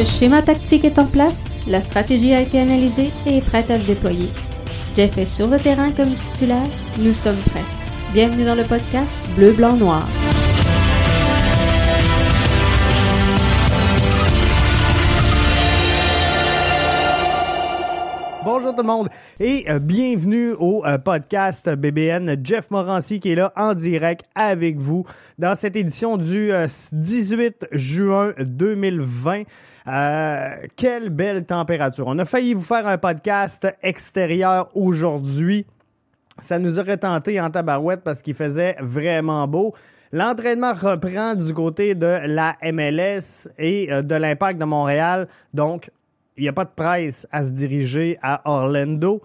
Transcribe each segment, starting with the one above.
Le schéma tactique est en place, la stratégie a été analysée et est prête à se déployer. Jeff est sur le terrain comme titulaire, nous sommes prêts. Bienvenue dans le podcast Bleu, Blanc, Noir. Bonjour tout le monde et euh, bienvenue au euh, podcast BBN. Jeff Morancy qui est là en direct avec vous dans cette édition du euh, 18 juin 2020. Euh, quelle belle température. On a failli vous faire un podcast extérieur aujourd'hui. Ça nous aurait tenté en tabarouette parce qu'il faisait vraiment beau. L'entraînement reprend du côté de la MLS et euh, de l'Impact de Montréal. Donc, il n'y a pas de presse à se diriger à Orlando.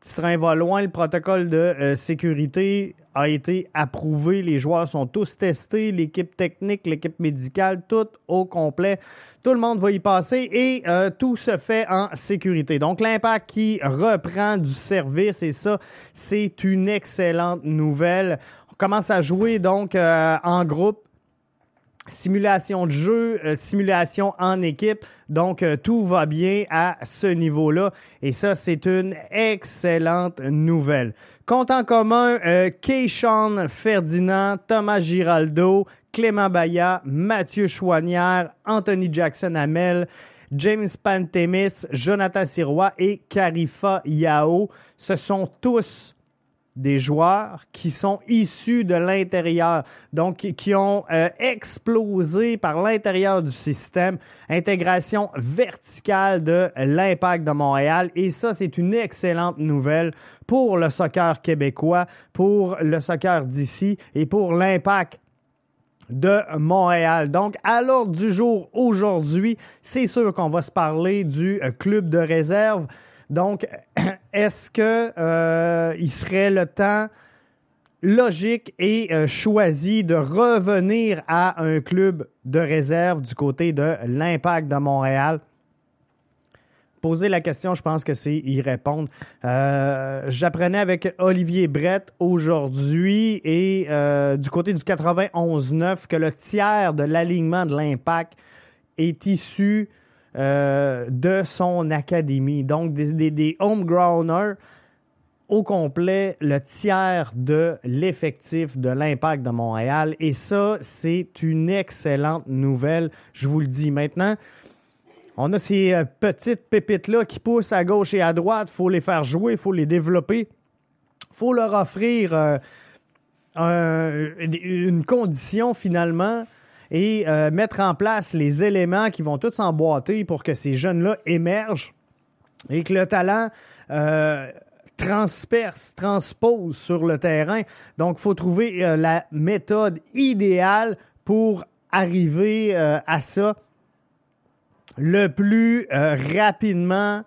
Petit train va loin, le protocole de euh, sécurité a été approuvé, les joueurs sont tous testés, l'équipe technique, l'équipe médicale, tout au complet. Tout le monde va y passer et euh, tout se fait en sécurité. Donc l'impact qui reprend du service et ça, c'est une excellente nouvelle. On commence à jouer donc euh, en groupe simulation de jeu, euh, simulation en équipe. Donc, tout va bien à ce niveau-là. Et ça, c'est une excellente nouvelle. Compte en commun, euh, Keishon Ferdinand, Thomas Giraldo, Clément Baya, Mathieu Chouanière, Anthony Jackson-Hamel, James Pantemis, Jonathan Sirois et Carifa Yao. Ce sont tous des joueurs qui sont issus de l'intérieur, donc qui ont euh, explosé par l'intérieur du système, intégration verticale de l'impact de Montréal. Et ça, c'est une excellente nouvelle pour le soccer québécois, pour le soccer d'ici et pour l'impact de Montréal. Donc, à l'ordre du jour aujourd'hui, c'est sûr qu'on va se parler du euh, club de réserve. Donc, est-ce que euh, il serait le temps logique et euh, choisi de revenir à un club de réserve du côté de l'Impact de Montréal? Poser la question, je pense que c'est y répondre. Euh, J'apprenais avec Olivier Brett aujourd'hui et euh, du côté du 91-9 que le tiers de l'alignement de l'Impact est issu euh, de son académie. Donc, des, homegrowners au complet, le tiers de l'effectif de l'Impact de Montréal. Et ça, c'est une excellente nouvelle, je vous le dis. Maintenant, on a ces euh, petites pépites-là qui poussent à gauche et à droite. Il faut les faire jouer, il faut les développer. Il faut leur offrir euh, un- une condition finalement et euh, mettre en place les éléments qui vont tous s'emboîter pour que ces jeunes-là émergent et que le talent euh, transperce, transpose sur le terrain. Donc, il faut trouver euh, la méthode idéale pour arriver euh, à ça le plus rapidement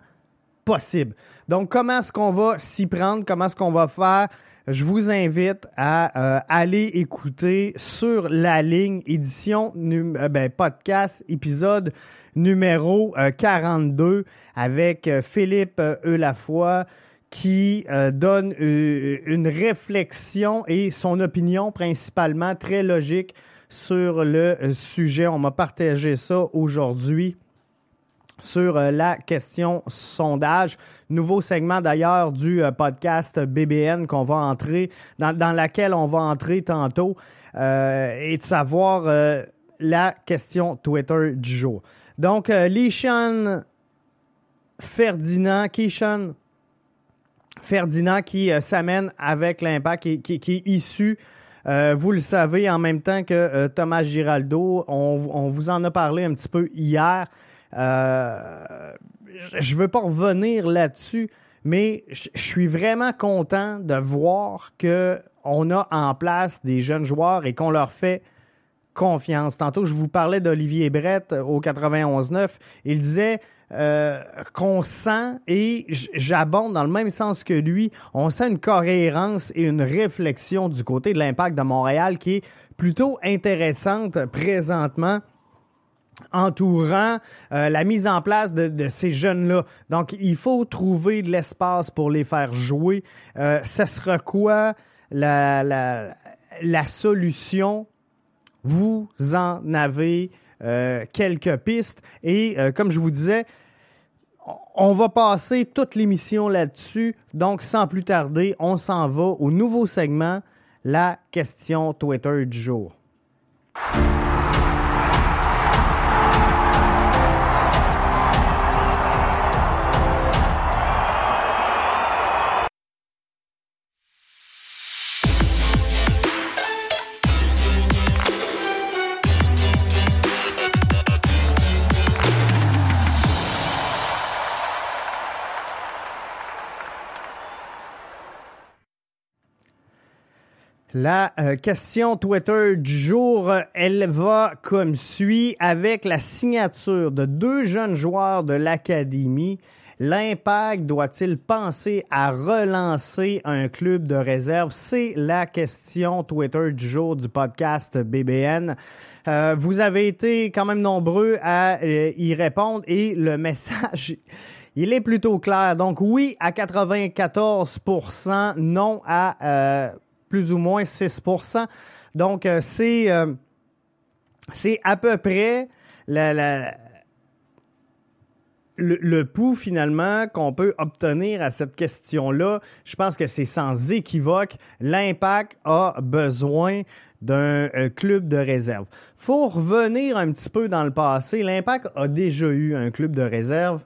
possible. Donc, comment est-ce qu'on va s'y prendre? Comment est-ce qu'on va faire? Je vous invite à euh, aller écouter sur la ligne édition, euh, ben, podcast, épisode numéro euh, 42 avec euh, Philippe Eulafoy qui donne une réflexion et son opinion principalement très logique sur le sujet. On m'a partagé ça aujourd'hui sur euh, la question sondage. Nouveau segment d'ailleurs du euh, podcast BBN qu'on va entrer, dans, laquelle on va entrer tantôt, euh, et de savoir la question Twitter du jour. Donc, euh, Lishan Ferdinand, Keishan Ferdinand qui s'amène avec l'impact, qui, qui- est issu, vous le savez, en même temps que Thomas Giraldo. On vous en a parlé un petit peu hier. Euh, je ne veux pas revenir là-dessus, mais je suis vraiment content de voir que on a en place des jeunes joueurs et qu'on leur fait confiance. Tantôt, je vous parlais d'Olivier Brett au 91-9. Il disait euh, qu'on sent, et j'abonde dans le même sens que lui, on sent une cohérence et une réflexion du côté de l'impact de Montréal qui est plutôt intéressante présentement entourant euh, la mise en place de, ces jeunes-là. Donc, il faut trouver de l'espace pour les faire jouer. Euh, ça sera quoi la, solution? Vous en avez quelques pistes. Et comme je vous disais, on va passer toute l'émission là-dessus. Donc, sans plus tarder, on s'en va au nouveau segment, la question Twitter du jour. La euh, question Twitter du jour, elle va comme suit avec la signature de deux jeunes joueurs de l'Académie. L'impact doit-il penser à relancer un club de réserve? C'est la question Twitter du jour du podcast BBN. Euh, vous avez été quand même nombreux à euh, y répondre et le message, il est plutôt clair. Donc oui à 94% non à plus ou moins 6% Donc, euh, c'est, euh, c'est à peu près le, le pouls finalement qu'on peut obtenir à cette question-là. Je pense que c'est sans équivoque. L'impact a besoin d'un euh, club de réserve. Faut revenir un petit peu dans le passé. L'impact a déjà eu un club de réserve.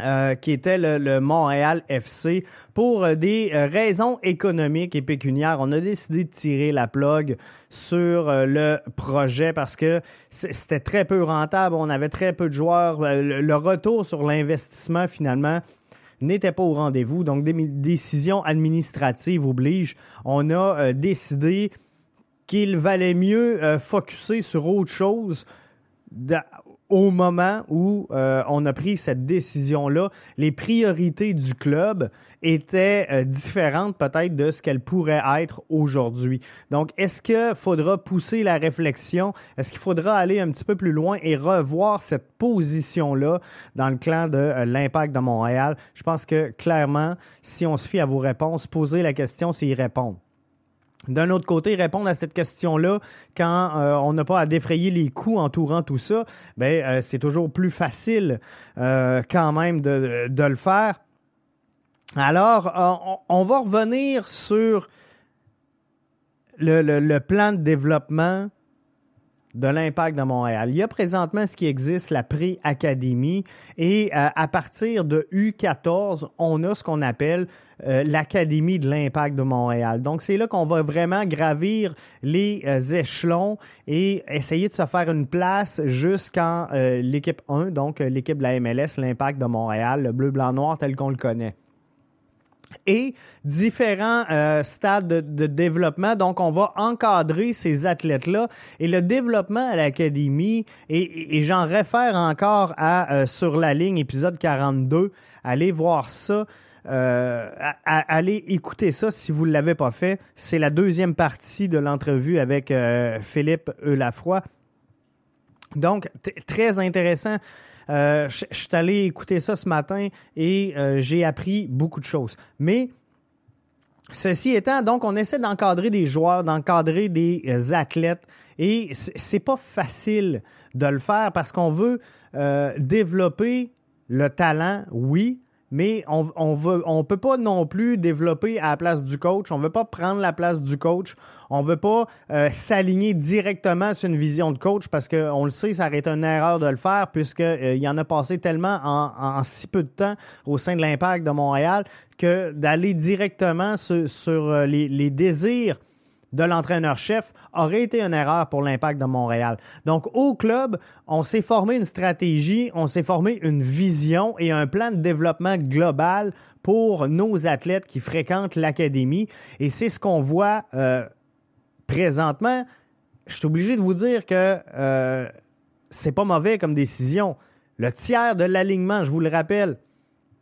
Euh, qui était le, Montréal FC. Pour euh, des euh, raisons économiques et pécuniaires, on a décidé de tirer la plug sur le projet parce que c'était très peu rentable. On avait très peu de joueurs. Le, retour sur l'investissement, finalement, n'était pas au rendez-vous. Donc, des décisions administratives obligent. On a décidé qu'il valait mieux focuser sur autre chose au moment où euh, on a pris cette décision-là, les priorités du club étaient euh, différentes peut-être de ce qu'elles pourraient être aujourd'hui. Donc, est-ce qu'il faudra pousser la réflexion? Est-ce qu'il faudra aller un petit peu plus loin et revoir cette position-là dans le clan de euh, l'impact de Montréal? Je pense que clairement, si on se fie à vos réponses, poser la question, c'est y répondre. D'un autre côté, répondre à cette question-là quand euh, on n'a pas à défrayer les coûts entourant tout ça, ben euh, c'est toujours plus facile euh, quand même de, le faire. Alors, on, va revenir sur le, plan de développement de l'impact de Montréal. Il y a présentement ce qui existe, la pré-académie, et à partir de U14, on a ce qu'on appelle euh, l'Académie de l'impact de Montréal. Donc, c'est là qu'on va vraiment gravir les euh, échelons et essayer de se faire une place jusqu'en euh, l'équipe 1, donc l'équipe de la MLS, l'impact de Montréal, le bleu, blanc, noir tel qu'on le connaît et différents stades de, développement. Donc, on va encadrer ces athlètes-là. Et le développement à l'académie, et, j'en réfère encore à Sur la ligne, épisode 42, allez voir ça. Euh, allez écouter ça si vous ne l'avez pas fait. C'est la deuxième partie de l'entrevue avec euh, Philippe Eulafroy. Donc, très intéressant. Euh, je suis allé écouter ça ce matin et j'ai appris beaucoup de choses. Mais ceci étant, donc, on essaie d'encadrer des joueurs, d'encadrer des athlètes et c'est pas facile de le faire parce qu'on veut développer le talent, oui, mais on on veut on peut pas non plus développer à la place du coach. On veut pas prendre la place du coach. On veut pas euh, s'aligner directement sur une vision de coach parce qu'on le sait, ça aurait été une erreur de le faire puisqu'il euh, y en a passé tellement en, si peu de temps au sein de l'impact de Montréal que d'aller directement sur, euh, les désirs de l'entraîneur-chef aurait été une erreur pour l'impact de Montréal. Donc, au club, on s'est formé une stratégie, on s'est formé une vision et un plan de développement global pour nos athlètes qui fréquentent l'académie. Et c'est ce qu'on voit euh, présentement. Je suis obligé de vous dire que euh, c'est pas mauvais comme décision. Le tiers de l'alignement, je vous le rappelle,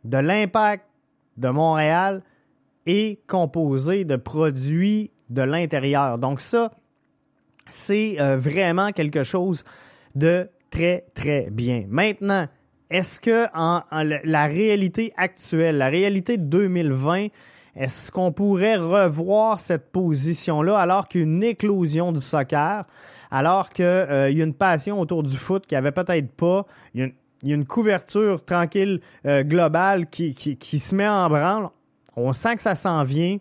de l'impact de Montréal est composé de produits de l'intérieur. Donc ça, c'est euh, vraiment quelque chose de très, très bien. Maintenant, est-ce que la réalité actuelle, la réalité de 2020, est-ce qu'on pourrait revoir cette position-là alors qu'une éclosion du soccer, alors qu'il euh, y a une passion autour du foot qui avait peut-être pas. Il y, a une, couverture tranquille globale qui, qui, se met en branle? On sent que ça s'en vient.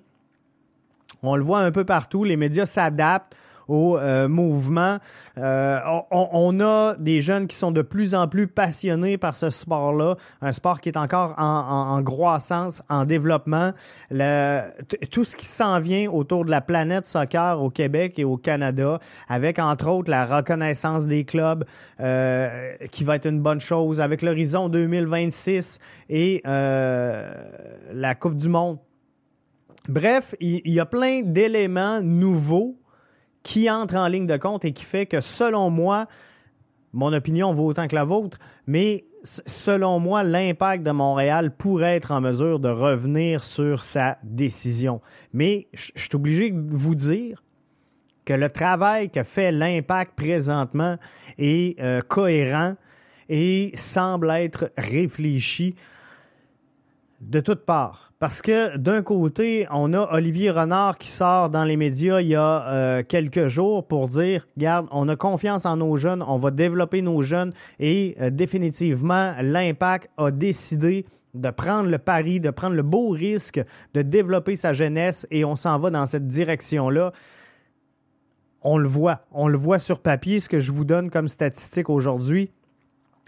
On le voit un peu partout. Les médias s'adaptent au euh, mouvement. Euh, on, a des jeunes qui sont de plus en plus passionnés par ce sport-là, un sport qui est encore en, croissance, en développement. tout ce qui s'en vient autour de la planète soccer au Québec et au Canada, avec entre autres la reconnaissance des clubs, euh, qui va être une bonne chose, avec l'horizon 2026 et la Coupe du Monde. Bref, il y a plein d'éléments nouveaux qui entre en ligne de compte et qui fait que, selon moi, mon opinion vaut autant que la vôtre, mais selon moi, l'impact de Montréal pourrait être en mesure de revenir sur sa décision. Mais je suis obligé de vous dire que le travail que fait l'impact présentement est euh, cohérent et semble être réfléchi de toutes parts. Parce que d'un côté, on a Olivier Renard qui sort dans les médias il y a euh, quelques jours pour dire, regarde, on a confiance en nos jeunes, on va développer nos jeunes et euh, définitivement, l'impact a décidé de prendre le pari, de prendre le beau risque de développer sa jeunesse et on s'en va dans cette direction-là. On le voit, on le voit sur papier, ce que je vous donne comme statistique aujourd'hui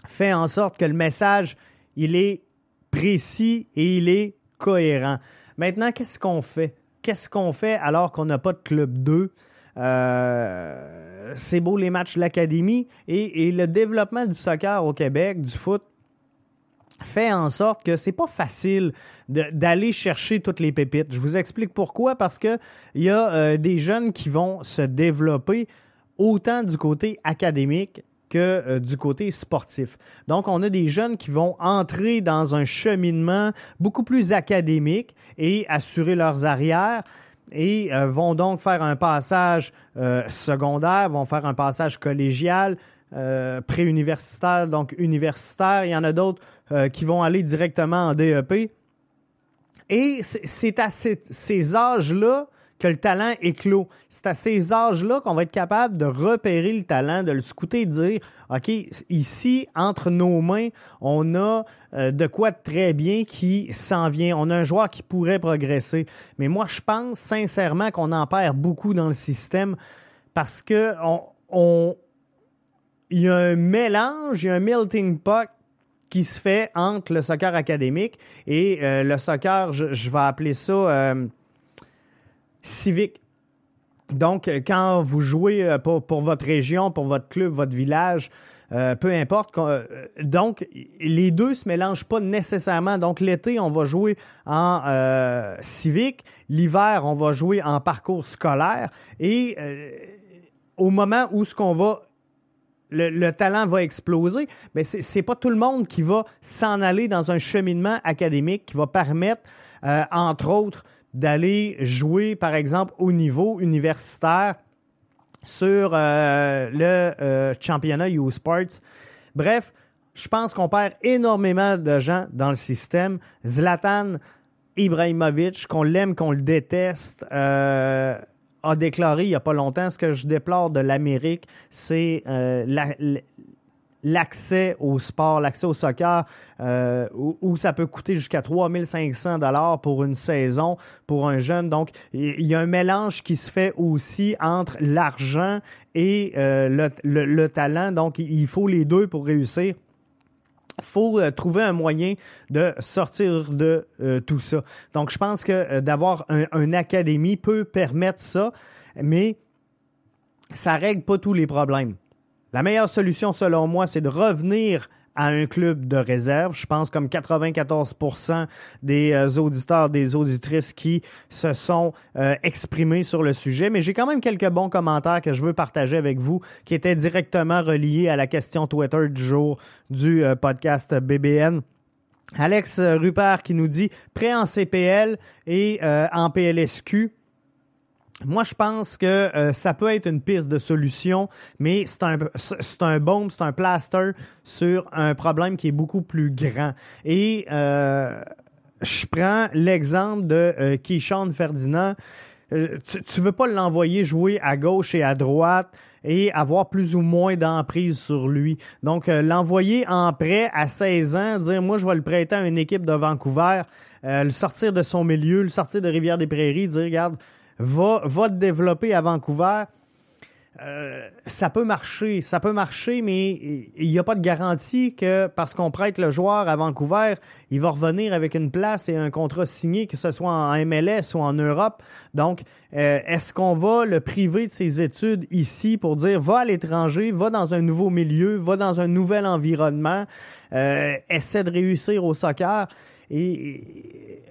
fait en sorte que le message, il est précis et il est cohérent. Maintenant, qu'est-ce qu'on fait? Qu'est-ce qu'on fait alors qu'on n'a pas de club 2? Euh, c'est beau les matchs de l'académie et, le développement du soccer au Québec, du foot, fait en sorte que c'est pas facile d'aller chercher toutes les pépites. Je vous explique pourquoi. Parce que il y a euh, des jeunes qui vont se développer autant du côté académique que euh, du côté sportif. Donc, on a des jeunes qui vont entrer dans un cheminement beaucoup plus académique et assurer leurs arrières et euh, vont donc faire un passage euh, secondaire, vont faire un passage collégial, préuniversitaire, donc universitaire. Il y en a d'autres qui vont aller directement en DEP. Et c'est à ces âges-là que le talent éclot. C'est à ces âges-là qu'on va être capable de repérer le talent, de le scouter et de dire OK, ici, entre nos mains, on a euh, de quoi très bien qui s'en vient. On a un joueur qui pourrait progresser. Mais moi, je pense sincèrement qu'on en perd beaucoup dans le système parce que on, il y a un mélange, il y a un melting pot qui se fait entre le soccer académique et euh, le soccer, je, vais appeler ça euh, civique. Donc, euh, quand vous jouez euh, pour, votre région, pour votre club, votre village, euh, peu importe. donc, les deux ne se mélangent pas nécessairement. Donc, l'été, on va jouer en civique. L'hiver, on va jouer en parcours scolaire. Et au moment où ce qu'on va le, le, talent va exploser, mais ce n'est pas tout le monde qui va s'en aller dans un cheminement académique qui va permettre, entre autres, d'aller jouer, par exemple, au niveau universitaire sur euh, le euh, championnat U-Sports. Bref, je pense qu'on perd énormément de gens dans le système. Zlatan Ibrahimovic, qu'on l'aime, qu'on le déteste, euh, a déclaré il n'y a pas longtemps ce que je déplore de l'Amérique, c'est la, l'accès au sport, l'accès au soccer, euh, où, ça peut coûter jusqu'à 3500 dollars pour une saison pour un jeune. Donc, il y a un mélange qui se fait aussi entre l'argent et euh, le, talent. Donc, il faut les deux pour réussir. Il faut euh, trouver un moyen de sortir de tout ça. Donc, je pense que d'avoir un, une académie peut permettre ça, mais ça règle pas tous les problèmes. La meilleure solution, selon moi, c'est de revenir à un club de réserve. Je pense comme 94% des euh, auditeurs, des auditrices qui se sont euh, exprimés sur le sujet. Mais j'ai quand même quelques bons commentaires que je veux partager avec vous qui étaient directement reliés à la question Twitter du jour du euh, podcast BBN. Alex Rupert qui nous dit prêt en CPL et en PLSQ. Moi, je pense que euh, ça peut être une piste de solution, mais c'est un, c'est un c'est un plaster sur un problème qui est beaucoup plus grand. Et euh, je prends l'exemple de euh, Keyshawn Ferdinand. euh, tu ne veux pas l'envoyer jouer à gauche et à droite et avoir plus ou moins d'emprise sur lui. Donc, l'envoyer en prêt à 16 ans, dire moi, je vais le prêter à une équipe de Vancouver, le sortir de son milieu, le sortir de Rivière-des-Prairies, dire regarde, va, te développer à Vancouver euh, ça peut marcher, ça peut marcher, mais il n'y a pas de garantie que parce qu'on prête le joueur à Vancouver, il va revenir avec une place et un contrat signé, que ce soit en MLS ou en Europe. Donc, euh, est-ce qu'on va le priver de ses études ici pour dire va à l'étranger, va dans un nouveau milieu, va dans un nouvel environnement, euh, essaie de réussir au soccer? Et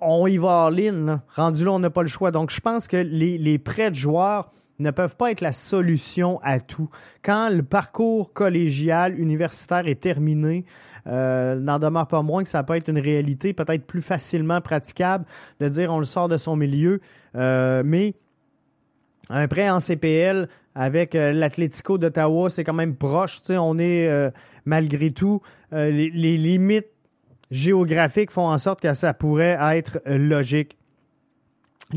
on y va ligne. Rendu là, on n'a pas le choix. Donc, je pense que les, prêts de joueurs ne peuvent pas être la solution à tout. Quand le parcours collégial, universitaire est terminé, euh, n'en demeure pas moins que ça peut être une réalité peut-être plus facilement praticable de dire on le sort de son milieu, euh, mais un prêt en CPL avec euh, l'Atlético d'Ottawa, c'est quand même proche. On est malgré tout, les, limites géographiques font en sorte que ça pourrait être logique.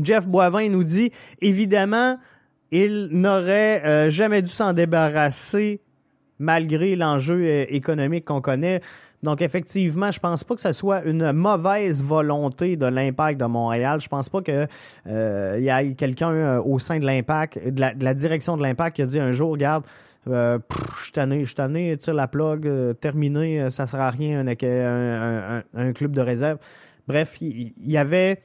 Jeff Boivin nous dit évidemment, il n'aurait euh, jamais dû s'en débarrasser malgré l'enjeu euh, économique qu'on connaît. Donc, effectivement, je pense pas que ce soit une mauvaise volonté de l'impact de Montréal. Je pense pas qu'il euh, y ait quelqu'un au sein de l'impact, de la, direction de l'impact qui a dit un jour, regarde, je suis tanné, je tire la plug, terminé, ça sert à rien un, un, club de réserve. Bref, il y, avait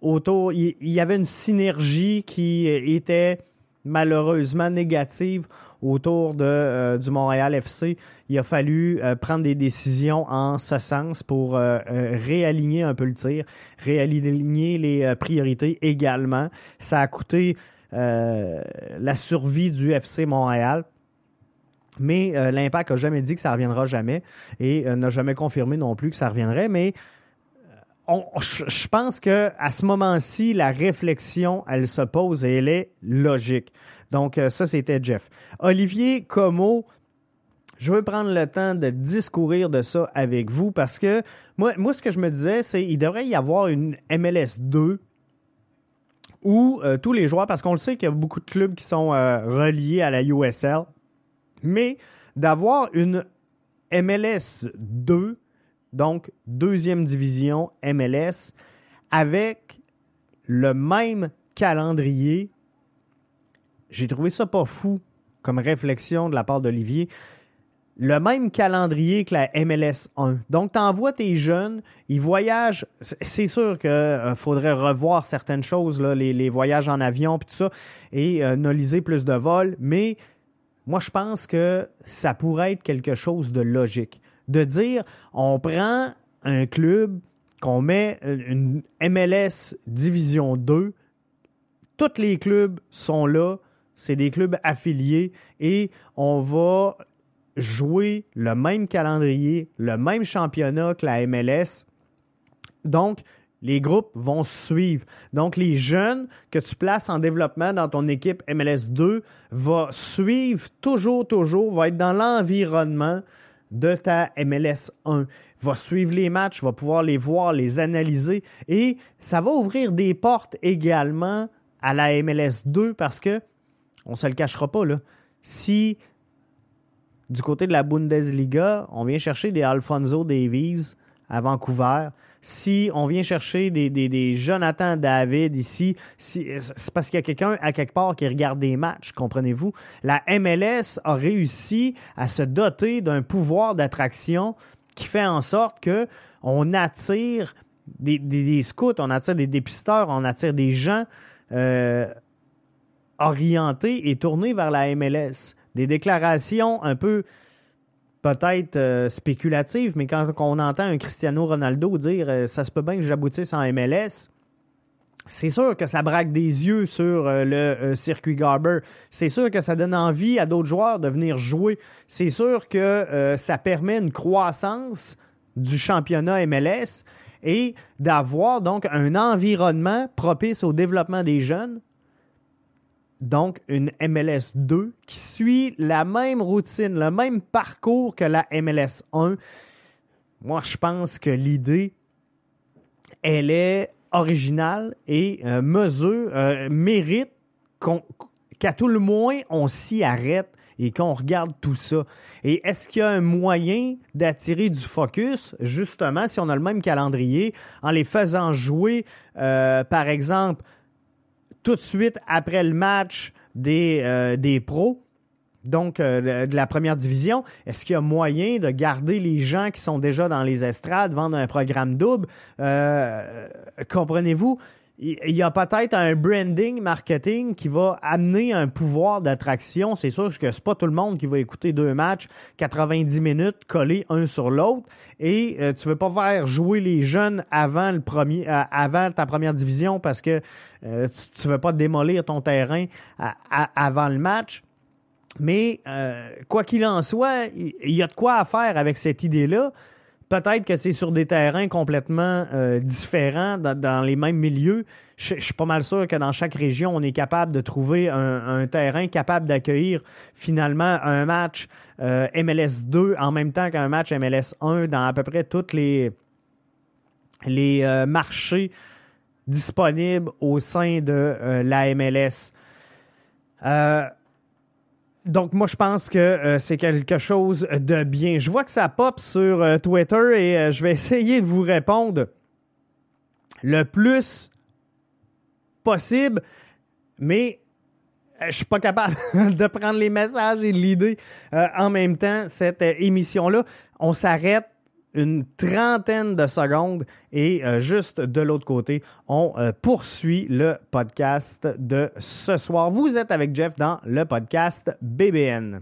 autour, il y avait une synergie qui était malheureusement négative autour de, euh, du Montréal FC. Il a fallu euh, prendre des décisions en ce sens pour euh, réaligner un peu le tir, réaligner les priorités également. Ça a coûté la survie du FC Montréal. Mais l'Impact n'a jamais dit que ça reviendra jamais et n'a jamais confirmé non plus que ça reviendrait. Mais je pense que à ce moment-ci, la réflexion, elle se pose et elle est logique. Donc, euh, ça, c'était Jeff. Olivier Como, je veux prendre le temps de discourir de ça avec vous parce que moi, moi ce que je me disais, c'est qu'il devrait y avoir une MLS 2 où euh, tous les joueurs, parce qu'on le sait qu'il y a beaucoup de clubs qui sont euh, reliés à la USL, mais d'avoir une MLS 2 donc deuxième division MLS, avec le même calendrier. J'ai trouvé ça pas fou comme réflexion de la part d'Olivier. Le même calendrier que la MLS 1. Donc, tu envoies tes jeunes, ils voyagent. C'est sûr qu'il euh, faudrait revoir certaines choses, les, voyages en avion, puis tout ça, et euh, plus de vols, mais moi, je pense que ça pourrait être quelque chose de logique. De dire on prend un club qu'on met une MLS Division 2, tous les clubs sont là, c'est des clubs affiliés. Et on va jouer le même calendrier, le même championnat que la MLS. Donc, les groupes vont suivre. Donc, les jeunes que tu places en développement dans ton équipe MLS 2 vont suivre toujours, toujours, vont être dans l'environnement de ta MLS 1. Va suivre les matchs, va pouvoir les voir, les analyser et ça va ouvrir des portes également à la MLS 2 parce que, on se le cachera pas, là, si du côté de la Bundesliga, on vient chercher des Alfonso Davies à Vancouver, si on vient chercher des, Jonathan David ici, c'est parce qu'il y a quelqu'un à quelque part qui regarde des matchs, comprenez-vous? La MLS a réussi à se doter d'un pouvoir d'attraction qui fait en sorte que on attire des, scouts, on attire des dépisteurs, on attire des gens euh, orientés et tournés vers la MLS. Des déclarations un peu peut-être euh, spéculative, mais quand on entend un Cristiano Ronaldo dire euh, ça se peut bien que j'aboutisse en MLS, c'est sûr que ça braque des yeux sur euh, le circuit Garber. C'est sûr que ça donne envie à d'autres joueurs de venir jouer. C'est sûr que ça permet une croissance du championnat MLS et d'avoir donc un environnement propice au développement des jeunes donc une MLS 2 qui suit la même routine, le même parcours que la MLS 1. Moi, je pense que l'idée, elle est original et mesure, mérite qu'à tout le moins, on s'y arrête et qu'on regarde tout ça. Et est-ce qu'il y a un moyen d'attirer du focus, justement, si on a le même calendrier, en les faisant jouer, par exemple, tout de suite après le match des, des pros? donc euh, de la première division. Est-ce qu'il y a moyen de garder les gens qui sont déjà dans les estrades, vendre un programme double? Euh, comprenez-vous? Il y a peut-être un branding marketing qui va amener un pouvoir d'attraction. C'est sûr que c'est pas tout le monde qui va écouter deux matchs 90 minutes collés un sur l'autre. Et tu euh, tu veux pas faire jouer les jeunes avant le premier, avant ta première division parce que tu, ne veux pas démolir ton terrain avant le match. Mais euh, quoi qu'il en soit, il y, a de quoi faire avec cette idée-là. Peut-être que c'est sur des terrains complètement euh, différents, dans, les mêmes milieux. Je, suis pas mal sûr que dans chaque région, on est capable de trouver un, terrain capable d'accueillir finalement un match euh, MLS 2 en même temps qu'un match MLS 1 dans à peu près tous les, les marchés disponibles au sein de la MLS. Donc, moi, je pense que euh, c'est quelque chose de bien. Je vois que ça pop sur euh, Twitter et euh, je vais essayer de vous répondre le plus possible, mais je suis pas capable de prendre les messages et l'idée en même temps. Cette émission-là, on s'arrête une trentaine de secondes et euh, juste de l'autre côté, on euh, poursuit le podcast de ce soir. Vous êtes avec Jeff dans le podcast BBN.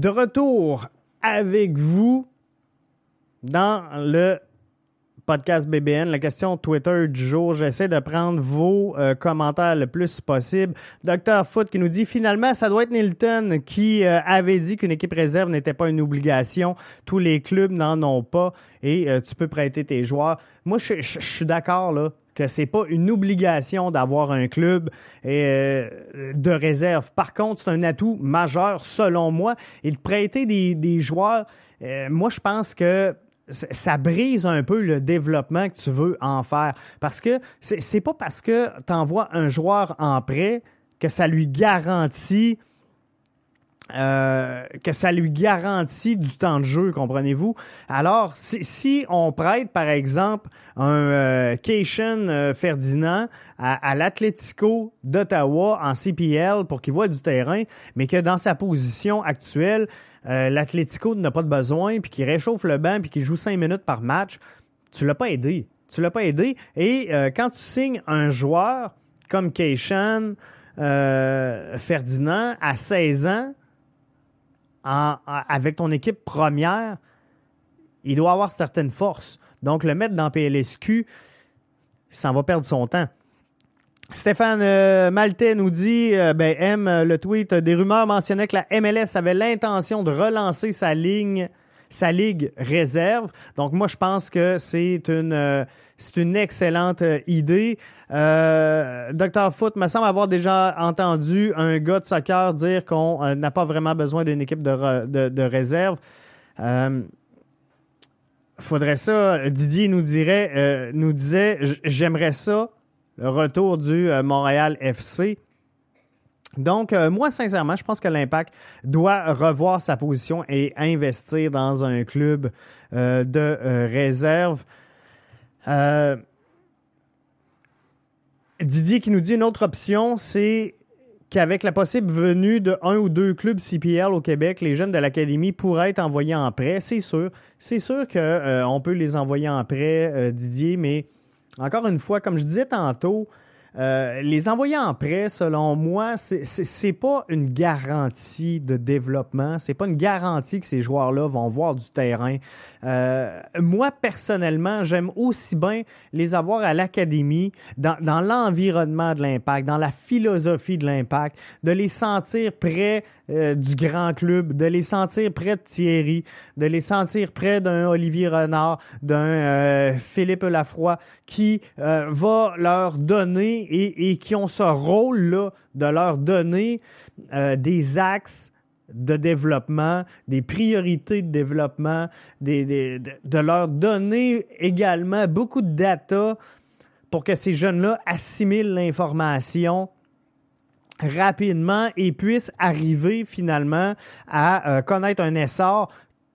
De retour avec vous dans le podcast BBN, la question Twitter du jour. J'essaie de prendre vos euh, commentaires le plus possible. Docteur Foot qui nous dit finalement, ça doit être Nilton qui euh, avait dit qu'une équipe réserve n'était pas une obligation. Tous les clubs n'en ont pas et euh, tu peux prêter tes joueurs. Moi, je suis d'accord là que c'est pas une obligation d'avoir un club de réserve. Par contre, c'est un atout majeur selon moi. Et de prêter des, joueurs, moi je pense que ça brise un peu le développement que tu veux en faire. Parce que c'est pas parce que tu envoies un joueur en prêt que ça lui garantit euh, que ça lui garantit du temps de jeu, comprenez-vous? Alors, si, on prête, par exemple, un euh, euh Ferdinand à, l'Atlético d'Ottawa en CPL pour qu'il voit du terrain, mais que dans sa position actuelle, euh, l'Atlético n'a pas de besoin, puis qu'il réchauffe le banc, puis qu'il joue cinq minutes par match, tu l'as pas aidé. Tu l'as pas aidé. Et quand tu signes un joueur comme Keishan, Ferdinand à 16 ans, avec ton équipe première, il doit avoir certaines forces. Donc, le mettre dans PLSQ, ça va perdre son temps. Stéphane euh, Maltais nous dit, euh, ben, M, le tweet, des rumeurs mentionnaient que la MLS avait l'intention de relancer sa ligne sa ligue réserve. Donc moi, je pense que c'est une, euh, excellente euh, idée. Euh, Dr. Foot me semble avoir déjà entendu un gars de soccer dire qu'on n'a pas vraiment besoin d'une équipe de, de, réserve. faudrait ça, Didier nous dirait, nous disait, j'aimerais ça, le retour du Montréal FC. Donc, euh, moi, sincèrement, je pense que l'Impact doit revoir sa position et investir dans un club euh, de euh, réserve. Didier qui nous dit une autre option, c'est qu'avec la possible venue de un ou deux clubs CPL au Québec, les jeunes de l'académie pourraient être envoyés en prêt. C'est sûr. C'est sûr qu'on peut les envoyer en prêt, Didier, mais encore une fois, comme je disais tantôt, euh, les envoyer en prêt, selon moi, c'est pas une garantie de développement. C'est pas une garantie que ces joueurs-là vont voir du terrain. Euh, moi, personnellement, j'aime aussi bien les avoir à l'académie, dans, l'environnement de l'impact, dans la philosophie de l'impact, de les sentir près euh, du grand club, de les sentir près de Thierry, de les sentir près d'un Olivier Renard, d'un Philippe Lafroy, qui va leur donner et, qui ont ce rôle-là de leur donner euh, des axes de développement, des priorités de développement, de, leur donner également beaucoup de data pour que ces jeunes-là assimilent l'information rapidement et puissent arriver finalement à euh, connaître un essor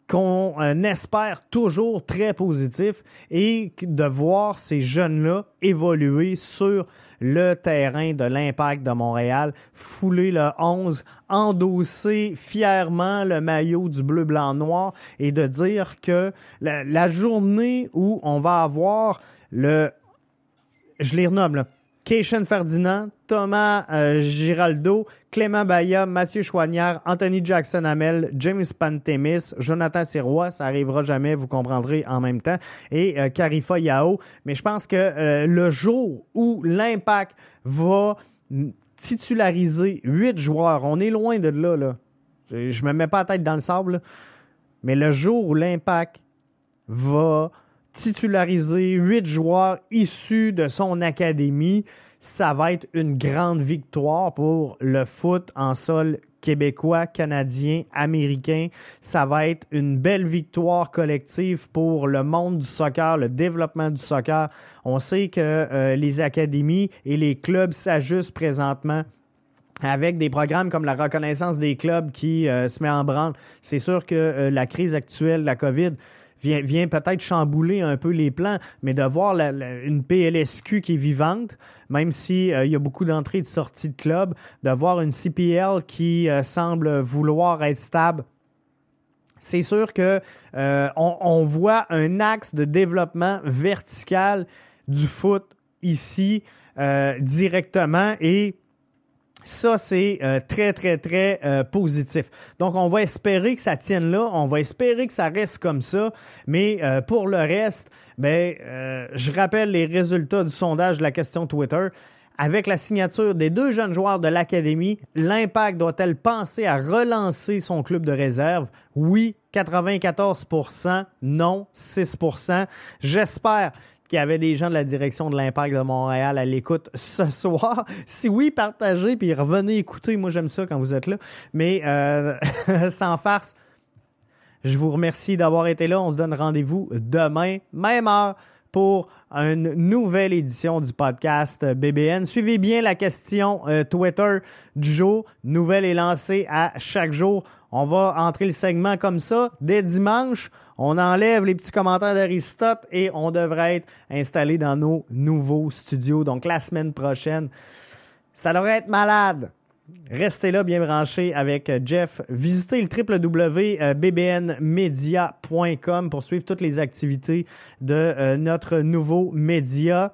qu'on euh, espère toujours très positif et de voir ces jeunes-là évoluer sur le terrain de l'impact de Montréal, fouler le 11, endosser fièrement le maillot du bleu, blanc, noir et de dire que la, journée où on va avoir le, je les renomme, Keishan Ferdinand, Thomas euh, Giraldo, Clément Baya, Mathieu Chouanière, Anthony Jackson Hamel, James Pantemis, Jonathan Sirois, ça arrivera jamais, vous comprendrez en même temps, et euh, Karifa Yao. Mais je pense que euh, le jour où l'impact va titulariser huit joueurs, on est loin de là, là. Je, me mets pas la tête dans le sable, mais le jour où l'impact va titulariser huit joueurs issus de son académie. Ça va être une grande victoire pour le foot en sol québécois, canadien, américain. Ça va être une belle victoire collective pour le monde du soccer, le développement du soccer. On sait que euh, les académies et les clubs s'ajustent présentement avec des programmes comme la reconnaissance des clubs qui euh, se met en branle. C'est sûr que euh, la crise actuelle, la COVID, vient, peut-être chambouler un peu les plans, mais de voir une PLSQ qui est vivante, même s'il euh, y a beaucoup d'entrées et de sorties de club, de voir une CPL qui euh, semble vouloir être stable c'est sûr que euh, voit un axe de développement vertical du foot ici directement et ça, c'est euh, très, très, très euh, positif. Donc, on va espérer que ça tienne là. On va espérer que ça reste comme ça. Mais euh, pour le reste, ben, je rappelle les résultats du sondage de la question Twitter. Avec la signature des deux jeunes joueurs de l'Académie, l'Impact doit-elle penser à relancer son club de réserve? Oui, 94% non, 6% J'espère qu'il y avait des gens de la direction de l'Impact de Montréal à l'écoute ce soir. Si oui, partagez puis revenez écouter. Moi, j'aime ça quand vous êtes là. Mais euh, sans farce, je vous remercie d'avoir été là. On se donne rendez-vous demain, même heure, pour une nouvelle édition du podcast BBN. Suivez bien la question euh, Twitter du jour. Nouvelle est lancée à chaque jour. On va entrer le segment comme ça dès dimanche. On enlève les petits commentaires d'Aristote et on devrait être installé dans nos nouveaux studios. Donc la semaine prochaine, ça devrait être malade. Restez là, bien branchés avec Jeff. Visitez le www.bbnmedia.com pour suivre toutes les activités de euh, notre nouveau média.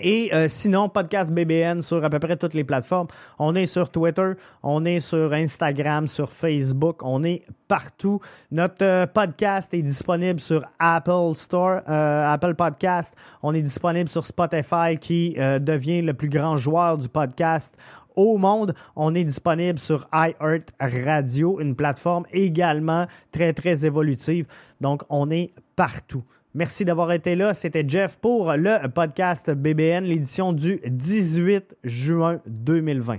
Et euh, sinon, podcast BBN sur à peu près toutes les plateformes. On est sur Twitter, on est sur Instagram, sur Facebook, on est partout. Notre euh, podcast est disponible sur Apple Store, euh, Apple Podcast. On est disponible sur Spotify qui devient le plus grand joueur du podcast au monde. On est disponible sur iHeart Radio, une plateforme également très, très évolutive. Donc, on est partout. Merci d'avoir été là. C'était Jeff pour le podcast BBN, l'édition du 18 juin 2020.